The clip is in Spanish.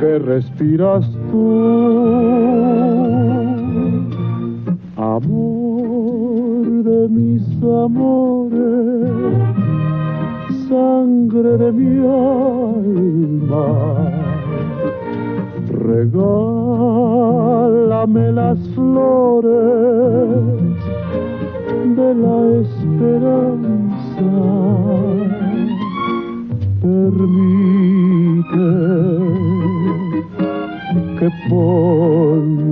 que respiras tú. Amor de mis amores, sangre de mi alma, regálame las flores de la esperanza.